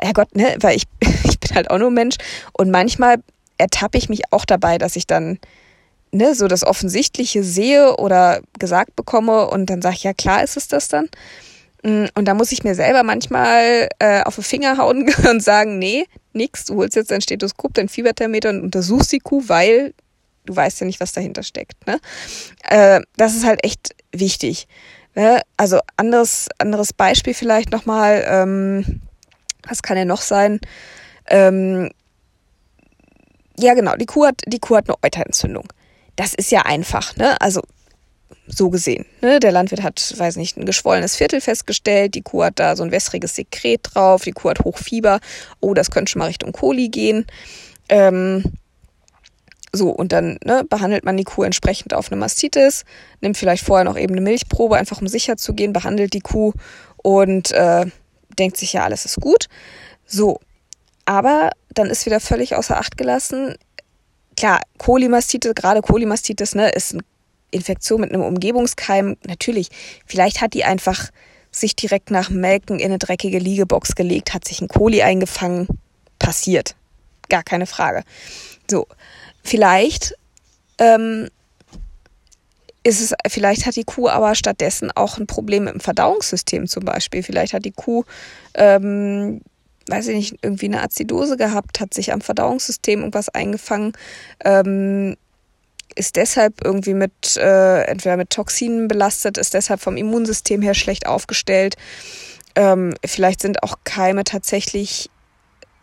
Speaker 1: Herrgott, ne, weil ich, ich bin halt auch nur Mensch und manchmal ertappe ich mich auch dabei, dass ich dann ne, so das Offensichtliche sehe oder gesagt bekomme und dann sage ich, ja klar ist es das dann. Mm, und da muss ich mir selber manchmal äh, auf den Finger hauen und sagen, nee, nix, du holst jetzt dein Stethoskop, dein Fieberthermeter und untersuchst die Kuh, weil du weißt ja nicht, was dahinter steckt. Ne? Äh, das ist halt echt wichtig. Ne? Also anderes, anderes Beispiel vielleicht nochmal, ähm, was kann ja noch sein? Ähm, ja, genau, die Kuh hat, die Kuh hat eine Euterentzündung. Das ist ja einfach, ne? Also so gesehen. Ne? Der Landwirt hat, weiß nicht, ein geschwollenes Viertel festgestellt, die Kuh hat da so ein wässriges Sekret drauf, die Kuh hat Hochfieber, oh, das könnte schon mal Richtung Koli gehen. Ähm, so, und dann ne, behandelt man die Kuh entsprechend auf eine Mastitis, nimmt vielleicht vorher noch eben eine Milchprobe, einfach um sicher zu gehen, behandelt die Kuh und äh, denkt sich ja, alles ist gut. So, aber dann ist wieder völlig außer Acht gelassen. Klar, Kolimastitis, gerade Kolimastitis, ne, ist eine Infektion mit einem Umgebungskeim. Natürlich, vielleicht hat die einfach sich direkt nach Melken in eine dreckige Liegebox gelegt, hat sich ein Koli eingefangen. Passiert. Gar keine Frage. So, Vielleicht ähm, ist es, vielleicht hat die Kuh aber stattdessen auch ein Problem mit dem Verdauungssystem zum Beispiel. Vielleicht hat die Kuh, ähm, weiß ich nicht, irgendwie eine Azidose gehabt, hat sich am Verdauungssystem irgendwas eingefangen, ähm, ist deshalb irgendwie mit, äh, entweder mit Toxinen belastet, ist deshalb vom Immunsystem her schlecht aufgestellt. Ähm, vielleicht sind auch Keime tatsächlich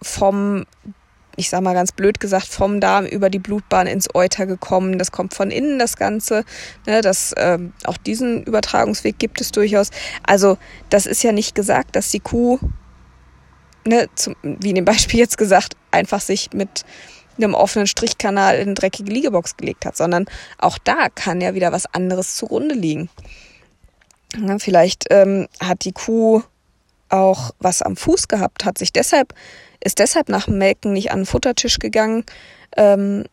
Speaker 1: vom ich sag mal ganz blöd gesagt, vom Darm über die Blutbahn ins Euter gekommen. Das kommt von innen, das Ganze. Ne, das, ähm, auch diesen Übertragungsweg gibt es durchaus. Also das ist ja nicht gesagt, dass die Kuh, ne, zum, wie in dem Beispiel jetzt gesagt, einfach sich mit einem offenen Strichkanal in eine dreckige Liegebox gelegt hat, sondern auch da kann ja wieder was anderes zugrunde liegen. Ja, vielleicht ähm, hat die Kuh auch was am Fuß gehabt, hat sich deshalb, ist deshalb nach dem Melken nicht an den Futtertisch gegangen, ähm,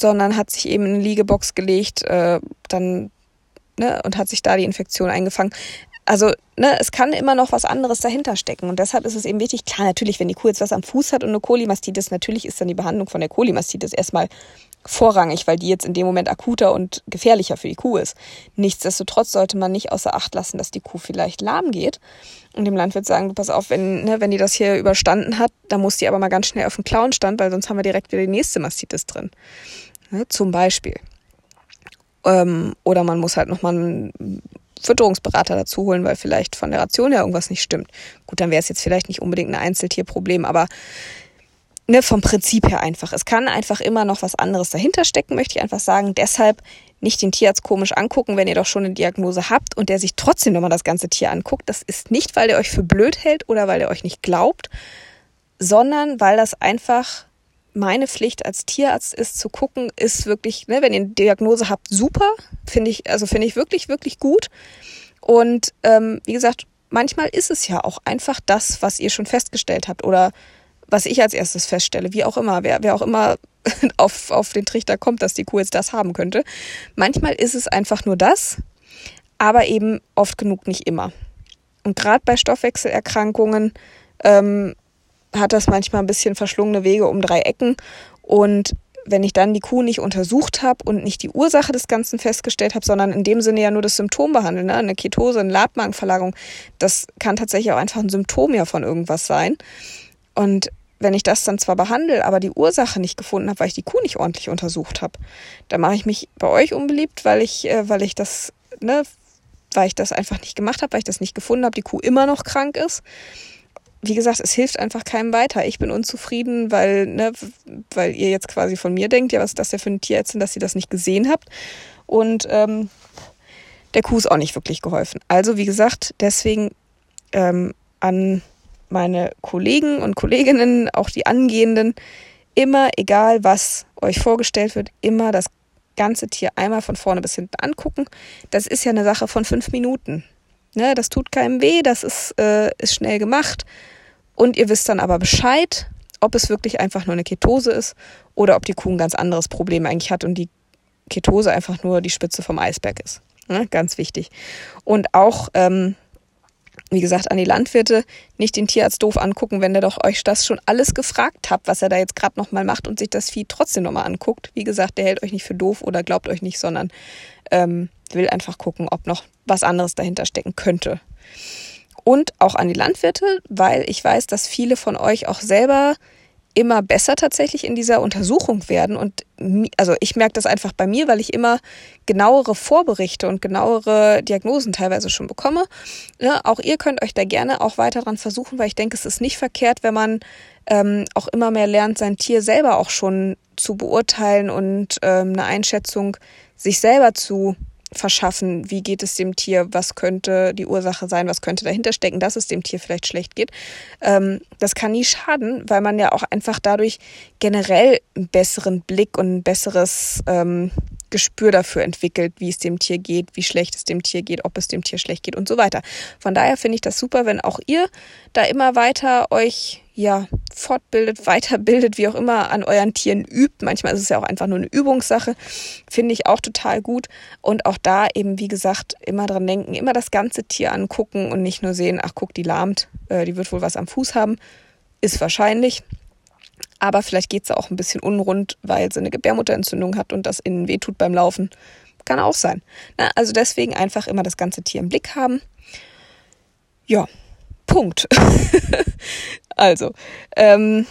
Speaker 1: sondern hat sich eben in eine Liegebox gelegt, äh, dann ne, und hat sich da die Infektion eingefangen. Also, ne, es kann immer noch was anderes dahinter stecken. Und deshalb ist es eben wichtig, klar, natürlich, wenn die Kuh jetzt was am Fuß hat und eine Kolimastitis, natürlich ist dann die Behandlung von der Kolimastitis erstmal vorrangig, weil die jetzt in dem Moment akuter und gefährlicher für die Kuh ist. Nichtsdestotrotz sollte man nicht außer Acht lassen, dass die Kuh vielleicht lahm geht und dem Landwirt sagen, pass auf, wenn, ne, wenn die das hier überstanden hat, dann muss die aber mal ganz schnell auf den Klauenstand, weil sonst haben wir direkt wieder die nächste Mastitis drin. Ne, zum Beispiel. Ähm, oder man muss halt nochmal einen Fütterungsberater dazu holen, weil vielleicht von der Ration her irgendwas nicht stimmt. Gut, dann wäre es jetzt vielleicht nicht unbedingt ein Einzeltierproblem, aber ne, vom Prinzip her einfach. Es kann einfach immer noch was anderes dahinter stecken, möchte ich einfach sagen. Deshalb nicht den Tierarzt komisch angucken, wenn ihr doch schon eine Diagnose habt und der sich trotzdem nochmal das ganze Tier anguckt. Das ist nicht, weil der euch für blöd hält oder weil er euch nicht glaubt, sondern weil das einfach meine Pflicht als Tierarzt ist, zu gucken, ist wirklich, ne, wenn ihr eine Diagnose habt, super, finde ich, also finde ich wirklich, wirklich gut. Und ähm, wie gesagt, manchmal ist es ja auch einfach das, was ihr schon festgestellt habt oder was ich als erstes feststelle, wie auch immer, wer, wer auch immer auf, auf den Trichter kommt, dass die Kuh jetzt das haben könnte. Manchmal ist es einfach nur das, aber eben oft genug nicht immer. Und gerade bei Stoffwechselerkrankungen ähm, hat das manchmal ein bisschen verschlungene Wege um drei Ecken. Und wenn ich dann die Kuh nicht untersucht habe und nicht die Ursache des Ganzen festgestellt habe, sondern in dem Sinne ja nur das Symptom behandeln, ne? eine Ketose, eine Labmagenverlagerung, das kann tatsächlich auch einfach ein Symptom ja von irgendwas sein. Und wenn ich das dann zwar behandle, aber die Ursache nicht gefunden habe, weil ich die Kuh nicht ordentlich untersucht habe, dann mache ich mich bei euch unbeliebt, weil ich, äh, weil ich das, ne, weil ich das einfach nicht gemacht habe, weil ich das nicht gefunden habe, die Kuh immer noch krank ist wie gesagt, es hilft einfach keinem weiter. Ich bin unzufrieden, weil, ne, weil ihr jetzt quasi von mir denkt, ja, was ist das denn für ein Tierärztin, dass ihr das nicht gesehen habt. Und ähm, der Kuh ist auch nicht wirklich geholfen. Also, wie gesagt, deswegen ähm, an meine Kollegen und Kolleginnen, auch die Angehenden, immer, egal was euch vorgestellt wird, immer das ganze Tier einmal von vorne bis hinten angucken. Das ist ja eine Sache von fünf Minuten. Ne, das tut keinem weh, das ist, äh, ist schnell gemacht. Und ihr wisst dann aber Bescheid, ob es wirklich einfach nur eine Ketose ist oder ob die Kuh ein ganz anderes Problem eigentlich hat und die Ketose einfach nur die Spitze vom Eisberg ist. Ne, ganz wichtig. Und auch, ähm, wie gesagt, an die Landwirte nicht den Tierarzt doof angucken, wenn der doch euch das schon alles gefragt habt, was er da jetzt gerade nochmal macht und sich das Vieh trotzdem nochmal anguckt. Wie gesagt, der hält euch nicht für doof oder glaubt euch nicht, sondern ähm, will einfach gucken, ob noch was anderes dahinter stecken könnte. Und auch an die Landwirte, weil ich weiß, dass viele von euch auch selber immer besser tatsächlich in dieser Untersuchung werden. Und also ich merke das einfach bei mir, weil ich immer genauere Vorberichte und genauere Diagnosen teilweise schon bekomme. Ja, auch ihr könnt euch da gerne auch weiter dran versuchen, weil ich denke, es ist nicht verkehrt, wenn man ähm, auch immer mehr lernt, sein Tier selber auch schon zu beurteilen und ähm, eine Einschätzung sich selber zu verschaffen, wie geht es dem Tier, was könnte die Ursache sein, was könnte dahinter stecken, dass es dem Tier vielleicht schlecht geht. Ähm, das kann nie schaden, weil man ja auch einfach dadurch generell einen besseren Blick und ein besseres ähm, Gespür dafür entwickelt, wie es dem Tier geht, wie schlecht es dem Tier geht, ob es dem Tier schlecht geht und so weiter. Von daher finde ich das super, wenn auch ihr da immer weiter euch ja, fortbildet, weiterbildet, wie auch immer an euren Tieren übt. Manchmal ist es ja auch einfach nur eine Übungssache. Finde ich auch total gut. Und auch da eben, wie gesagt, immer dran denken, immer das ganze Tier angucken und nicht nur sehen, ach guck, die lahmt, äh, die wird wohl was am Fuß haben. Ist wahrscheinlich. Aber vielleicht geht es auch ein bisschen unrund, weil sie eine Gebärmutterentzündung hat und das innen wehtut beim Laufen. Kann auch sein. Na, also deswegen einfach immer das ganze Tier im Blick haben. Ja, Punkt. also, ähm,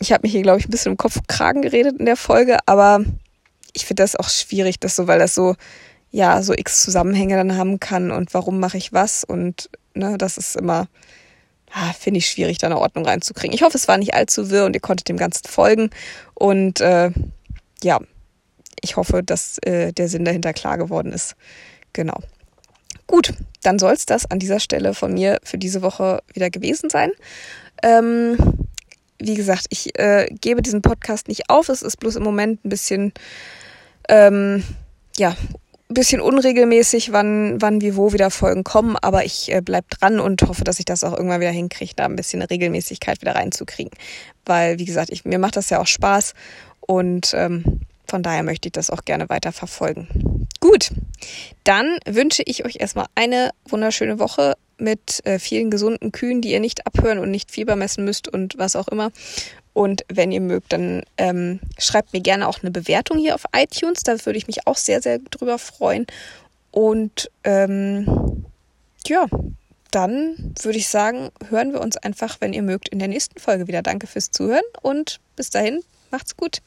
Speaker 1: ich habe mich hier, glaube ich, ein bisschen im Kopf Kragen geredet in der Folge, aber ich finde das auch schwierig, das so, weil das so, ja, so x Zusammenhänge dann haben kann und warum mache ich was und ne, das ist immer, ah, finde ich schwierig, da eine Ordnung reinzukriegen. Ich hoffe, es war nicht allzu wirr und ihr konntet dem Ganzen folgen. Und äh, ja, ich hoffe, dass äh, der Sinn dahinter klar geworden ist. Genau. Gut, dann soll es das an dieser Stelle von mir für diese Woche wieder gewesen sein. Ähm, wie gesagt, ich äh, gebe diesen Podcast nicht auf. Es ist bloß im Moment ein bisschen, ähm, ja, bisschen unregelmäßig, wann, wann wie wo wieder Folgen kommen, aber ich äh, bleib dran und hoffe, dass ich das auch irgendwann wieder hinkriege, da ein bisschen Regelmäßigkeit wieder reinzukriegen. Weil, wie gesagt, ich, mir macht das ja auch Spaß und ähm, von daher möchte ich das auch gerne weiter verfolgen. Gut, dann wünsche ich euch erstmal eine wunderschöne Woche mit äh, vielen gesunden Kühen, die ihr nicht abhören und nicht Fieber messen müsst und was auch immer. Und wenn ihr mögt, dann ähm, schreibt mir gerne auch eine Bewertung hier auf iTunes. Da würde ich mich auch sehr, sehr drüber freuen. Und ähm, ja, dann würde ich sagen, hören wir uns einfach, wenn ihr mögt, in der nächsten Folge wieder. Danke fürs Zuhören und bis dahin, macht's gut.